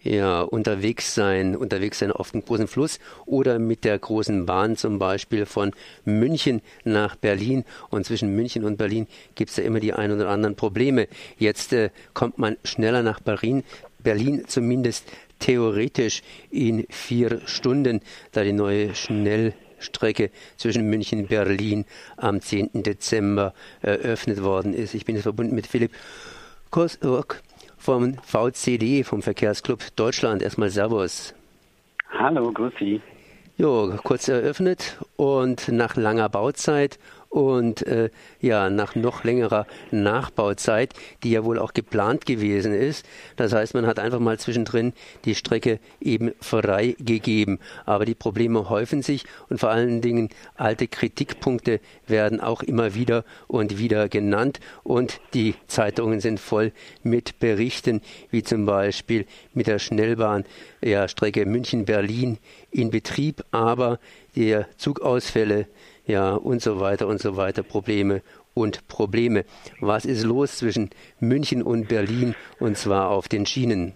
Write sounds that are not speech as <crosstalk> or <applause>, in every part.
Ja, unterwegs sein, unterwegs sein auf dem großen Fluss oder mit der großen Bahn zum Beispiel von München nach Berlin. Und zwischen München und Berlin gibt es ja immer die ein oder anderen Probleme. Jetzt äh, kommt man schneller nach Berlin, Berlin zumindest theoretisch in vier Stunden, da die neue Schnellstrecke zwischen München und Berlin am 10. Dezember eröffnet worden ist. Ich bin jetzt verbunden mit Philipp Kosok vom VCD, vom Verkehrsclub Deutschland. Erstmal Servus. Hallo, grüß Sie. Jo, kurz eröffnet und nach langer Bauzeit und äh, ja, nach noch längerer Nachbauzeit, die ja wohl auch geplant gewesen ist. Das heißt, man hat einfach mal zwischendrin die Strecke eben freigegeben. Aber die Probleme häufen sich und vor allen Dingen alte Kritikpunkte werden auch immer wieder und wieder genannt und die Zeitungen sind voll mit Berichten, wie zum Beispiel mit der Schnellbahn ja, Strecke München-Berlin in Betrieb, aber die Zugausfälle ja, und so weiter und so weiter, Probleme und Probleme. Was ist los zwischen München und Berlin und zwar auf den Schienen?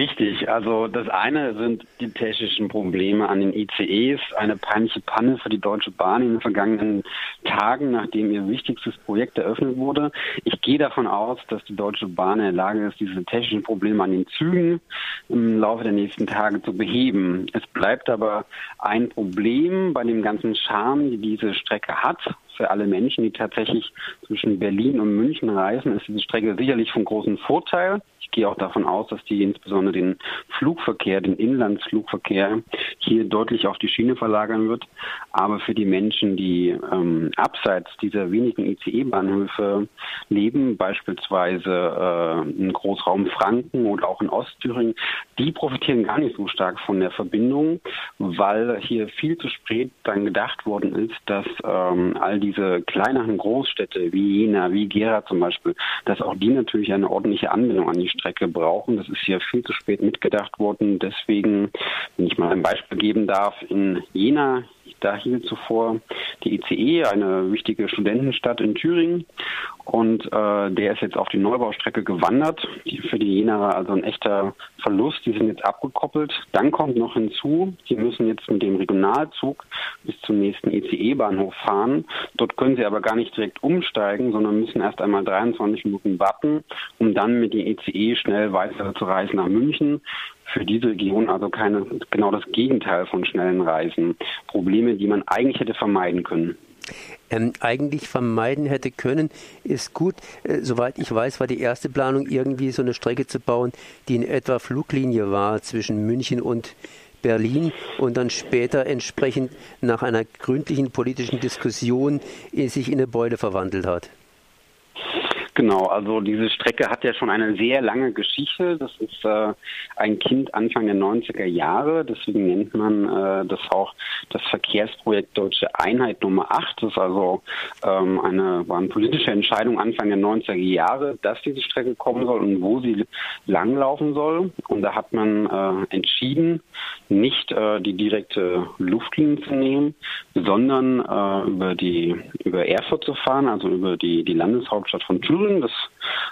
Richtig, also das eine sind die technischen Probleme an den ICEs, eine peinliche Panne für die Deutsche Bahn in den vergangenen Tagen, nachdem ihr wichtigstes Projekt eröffnet wurde. Ich gehe davon aus, dass die Deutsche Bahn in der Lage ist, diese technischen Probleme an den Zügen im Laufe der nächsten Tage zu beheben. Es bleibt aber ein Problem bei dem ganzen Charme, die diese Strecke hat für alle Menschen, die tatsächlich zwischen Berlin und München reisen, ist diese Strecke sicherlich von großem Vorteil. Ich gehe auch davon aus, dass die insbesondere den Flugverkehr, den Inlandsflugverkehr hier deutlich auf die Schiene verlagern wird. Aber für die Menschen, die ähm, abseits dieser wenigen ICE-Bahnhöfe leben, beispielsweise äh, im Großraum Franken oder auch in Ostthüringen, die profitieren gar nicht so stark von der Verbindung, weil hier viel zu spät dann gedacht worden ist, dass ähm, all diese kleineren Großstädte wie Jena, wie Gera zum Beispiel, dass auch die natürlich eine ordentliche Anbindung an die Strecke brauchen. Das ist hier viel zu spät mitgedacht worden. Deswegen, wenn ich mal ein Beispiel geben darf, in Jena da hielt zuvor die ICE, eine wichtige Studentenstadt in Thüringen. Und äh, der ist jetzt auf die Neubaustrecke gewandert. Die, für die Jenaer also ein echter Verlust. Die sind jetzt abgekoppelt. Dann kommt noch hinzu, die müssen jetzt mit dem Regionalzug bis zum nächsten ICE-Bahnhof fahren. Dort können sie aber gar nicht direkt umsteigen, sondern müssen erst einmal 23 Minuten warten, um dann mit dem ICE schnell weiter zu reisen nach München für diese Region also keine, genau das Gegenteil von schnellen Reisen. Probleme, die man eigentlich hätte vermeiden können. Ähm, eigentlich vermeiden hätte können, ist gut. Äh, soweit ich weiß, war die erste Planung irgendwie so eine Strecke zu bauen, die in etwa Fluglinie war zwischen München und Berlin und dann später entsprechend nach einer gründlichen politischen Diskussion äh, sich in eine Beule verwandelt hat. Genau, also diese Strecke hat ja schon eine sehr lange Geschichte. Das ist äh, ein Kind Anfang der 90er Jahre. Deswegen nennt man äh, das auch das Verkehrsprojekt Deutsche Einheit Nummer 8. Das ist also ähm, eine, war eine politische Entscheidung Anfang der 90er Jahre, dass diese Strecke kommen soll und wo sie langlaufen soll. Und da hat man äh, entschieden, nicht äh, die direkte Luftlinie zu nehmen, sondern äh, über die über Erfurt zu fahren, also über die die Landeshauptstadt von Thüringen Thüringen. Das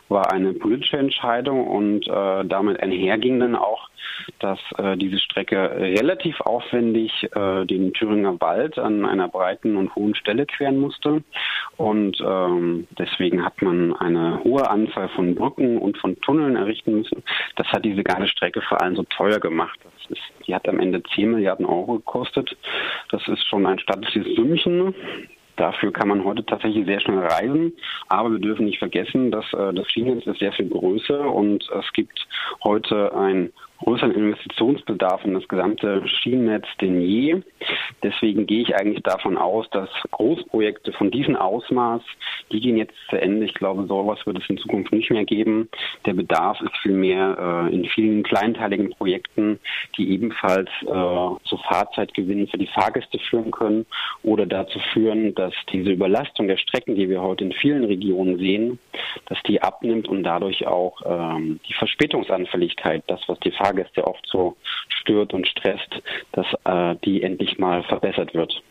war eine politische Entscheidung und äh, damit einherging dann auch, dass äh, diese Strecke relativ aufwendig äh, den Thüringer Wald an einer breiten und hohen Stelle queren musste. Und ähm, deswegen hat man eine hohe Anzahl von Brücken und von Tunneln errichten müssen. Das hat diese ganze Strecke vor allem so teuer gemacht. Ist, die hat am Ende 10 Milliarden Euro gekostet. Das ist schon ein stattliches Sümmchen. Dafür kann man heute tatsächlich sehr schnell reisen, aber wir dürfen nicht vergessen, dass äh, das Schienennetz ist sehr viel größer und es gibt heute ein größeren Investitionsbedarf in das gesamte Schienennetz denn je. Deswegen gehe ich eigentlich davon aus, dass Großprojekte von diesem Ausmaß, die gehen jetzt zu Ende. Ich glaube, sowas wird es in Zukunft nicht mehr geben. Der Bedarf ist vielmehr äh, in vielen kleinteiligen Projekten, die ebenfalls äh, zu Fahrzeitgewinnen für die Fahrgäste führen können oder dazu führen, dass diese Überlastung der Strecken, die wir heute in vielen Regionen sehen, dass die abnimmt und dadurch auch ähm, die Verspätungsanfälligkeit, das, was die Fahrgäste Fahrgäste oft so stört und stresst, dass äh, die endlich mal verbessert wird.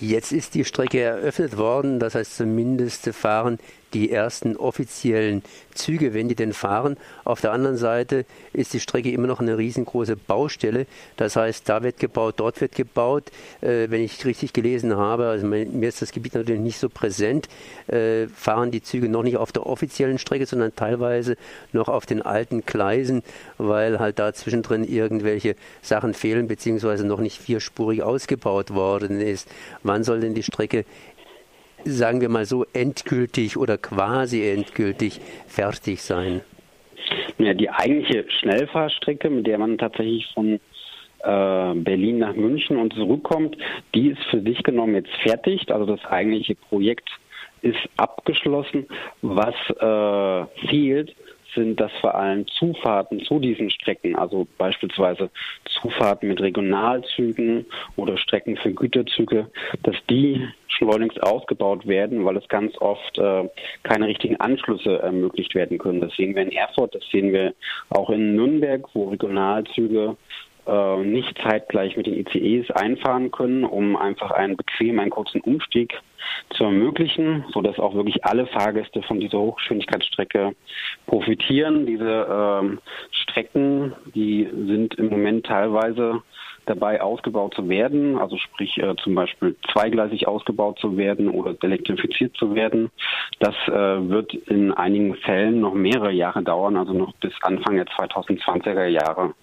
Jetzt ist die Strecke eröffnet worden, das heißt zumindest fahren die ersten offiziellen Züge, wenn die denn fahren. Auf der anderen Seite ist die Strecke immer noch eine riesengroße Baustelle. Das heißt, da wird gebaut, dort wird gebaut. Äh, wenn ich richtig gelesen habe, also mir ist das Gebiet natürlich nicht so präsent, äh, fahren die Züge noch nicht auf der offiziellen Strecke, sondern teilweise noch auf den alten Gleisen, weil halt da zwischendrin irgendwelche Sachen fehlen, beziehungsweise noch nicht vierspurig ausgebaut worden ist. Wann soll denn die Strecke sagen wir mal so, endgültig oder quasi endgültig fertig sein? Ja, die eigentliche Schnellfahrstrecke, mit der man tatsächlich von äh, Berlin nach München und zurückkommt, die ist für sich genommen jetzt fertig. Also das eigentliche Projekt ist abgeschlossen. Was äh, fehlt, sind das vor allem Zufahrten zu diesen Strecken, also beispielsweise Zufahrten mit Regionalzügen oder Strecken für Güterzüge, dass die schleunigst ausgebaut werden, weil es ganz oft äh, keine richtigen Anschlüsse ermöglicht werden können. Das sehen wir in Erfurt, das sehen wir auch in Nürnberg, wo Regionalzüge äh, nicht zeitgleich mit den ICEs einfahren können, um einfach einen bequemen, einen kurzen Umstieg zu ermöglichen, sodass auch wirklich alle Fahrgäste von dieser Hochgeschwindigkeitsstrecke profitieren. Diese ähm, Strecken, die sind im Moment teilweise dabei ausgebaut zu werden, also sprich äh, zum Beispiel zweigleisig ausgebaut zu werden oder elektrifiziert zu werden. Das äh, wird in einigen Fällen noch mehrere Jahre dauern, also noch bis Anfang der 2020er Jahre,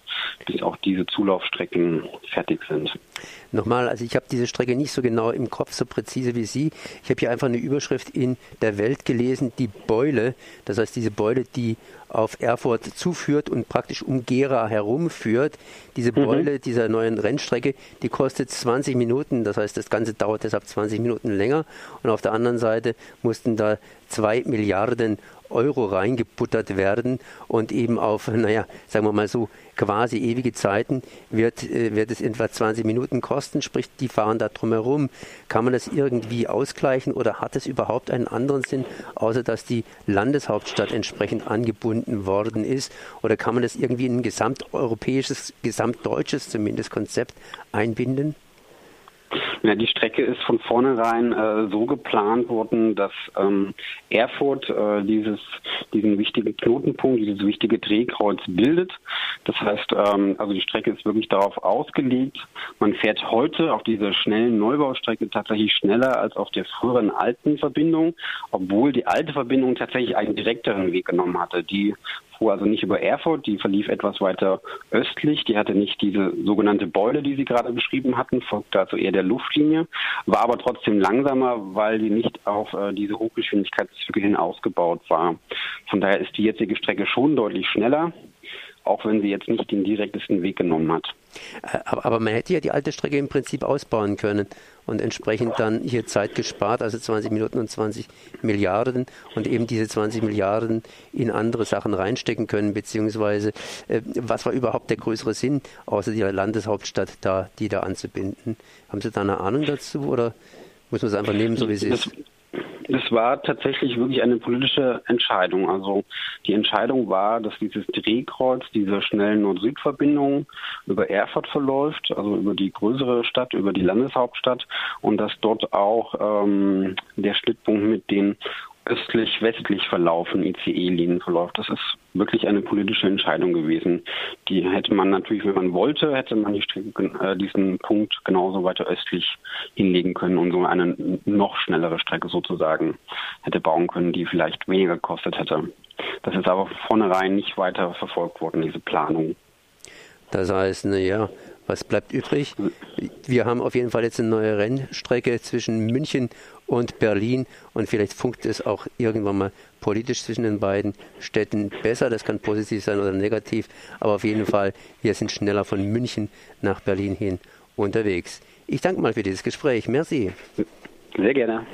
bis auch diese Zulaufstrecken fertig sind. Nochmal, also ich habe diese Strecke nicht so genau im Kopf, so präzise wie Sie. Ich habe hier einfach eine Überschrift in der Welt gelesen, die Beule, das heißt diese Beule, die auf Erfurt zuführt und praktisch um Gera herumführt. Diese mhm. Beule mhm. dieser neuen Rennstrecke, die kostet 20 Minuten, das heißt, das Ganze dauert deshalb 20 Minuten länger. Und auf der anderen Seite mussten da zwei Milliarden Euro reingebuttert werden und eben auf, <laughs> naja, sagen wir mal so, quasi ewige Zeiten wird, äh, wird es etwa 20 Minuten kosten, sprich, die fahren da drumherum. Kann man das irgendwie ausgleichen oder hat es überhaupt einen anderen Sinn, außer dass die Landeshauptstadt entsprechend angebunden worden ist? Oder kann man das irgendwie in ein gesamteuropäisches, gesamtdeutsches zumindest Konzept einbinden? Ja, die Strecke ist von vornherein äh, so geplant worden, dass ähm, Erfurt äh, dieses, diesen wichtigen Knotenpunkt, dieses wichtige Drehkreuz bildet. Das heißt, ähm, also die Strecke ist wirklich darauf ausgelegt. Man fährt heute auf dieser schnellen Neubaustrecke tatsächlich schneller als auf der früheren alten Verbindung, obwohl die alte Verbindung tatsächlich einen direkteren Weg genommen hatte. Die fuhr also nicht über Erfurt, die verlief etwas weiter östlich, die hatte nicht diese sogenannte Beule, die Sie gerade beschrieben hatten, folgte also eher der Luftlinie, war aber trotzdem langsamer, weil die nicht auf äh, diese Hochgeschwindigkeitszüge hin ausgebaut war. Von daher ist die jetzige Strecke schon deutlich schneller, auch wenn sie jetzt nicht den direktesten Weg genommen hat. Äh, aber, aber, man hätte ja die alte Strecke im Prinzip ausbauen können und entsprechend dann hier Zeit gespart, also 20 Minuten und 20 Milliarden und eben diese 20 Milliarden in andere Sachen reinstecken können, beziehungsweise äh, was war überhaupt der größere Sinn, außer die Landeshauptstadt da, die da anzubinden? Haben Sie da eine Ahnung dazu oder muss man es einfach nehmen, so wie es ist? Es war tatsächlich wirklich eine politische Entscheidung. Also die Entscheidung war, dass dieses Drehkreuz dieser schnellen Nord-Süd-Verbindung über Erfurt verläuft, also über die größere Stadt, über die Landeshauptstadt und dass dort auch ähm, der Schnittpunkt mit den östlich-westlich verlaufen ICE-Linien verläuft. Das ist wirklich eine politische Entscheidung gewesen. Die hätte man natürlich, wenn man wollte, hätte man äh, diesen Punkt genauso weiter östlich hinlegen können und so eine noch schnellere Strecke sozusagen hätte bauen können, die vielleicht weniger gekostet hätte. Das ist aber von vornherein nicht weiter verfolgt worden, diese Planung. Das heißt, naja, was bleibt übrig? Wir haben auf jeden Fall jetzt eine neue Rennstrecke zwischen München und Berlin und vielleicht funkt es auch irgendwann mal politisch zwischen den beiden Städten besser. Das kann positiv sein oder negativ, aber auf jeden Fall, wir sind schneller von München nach Berlin hin unterwegs. Ich danke mal für dieses Gespräch. Merci. Sehr gerne.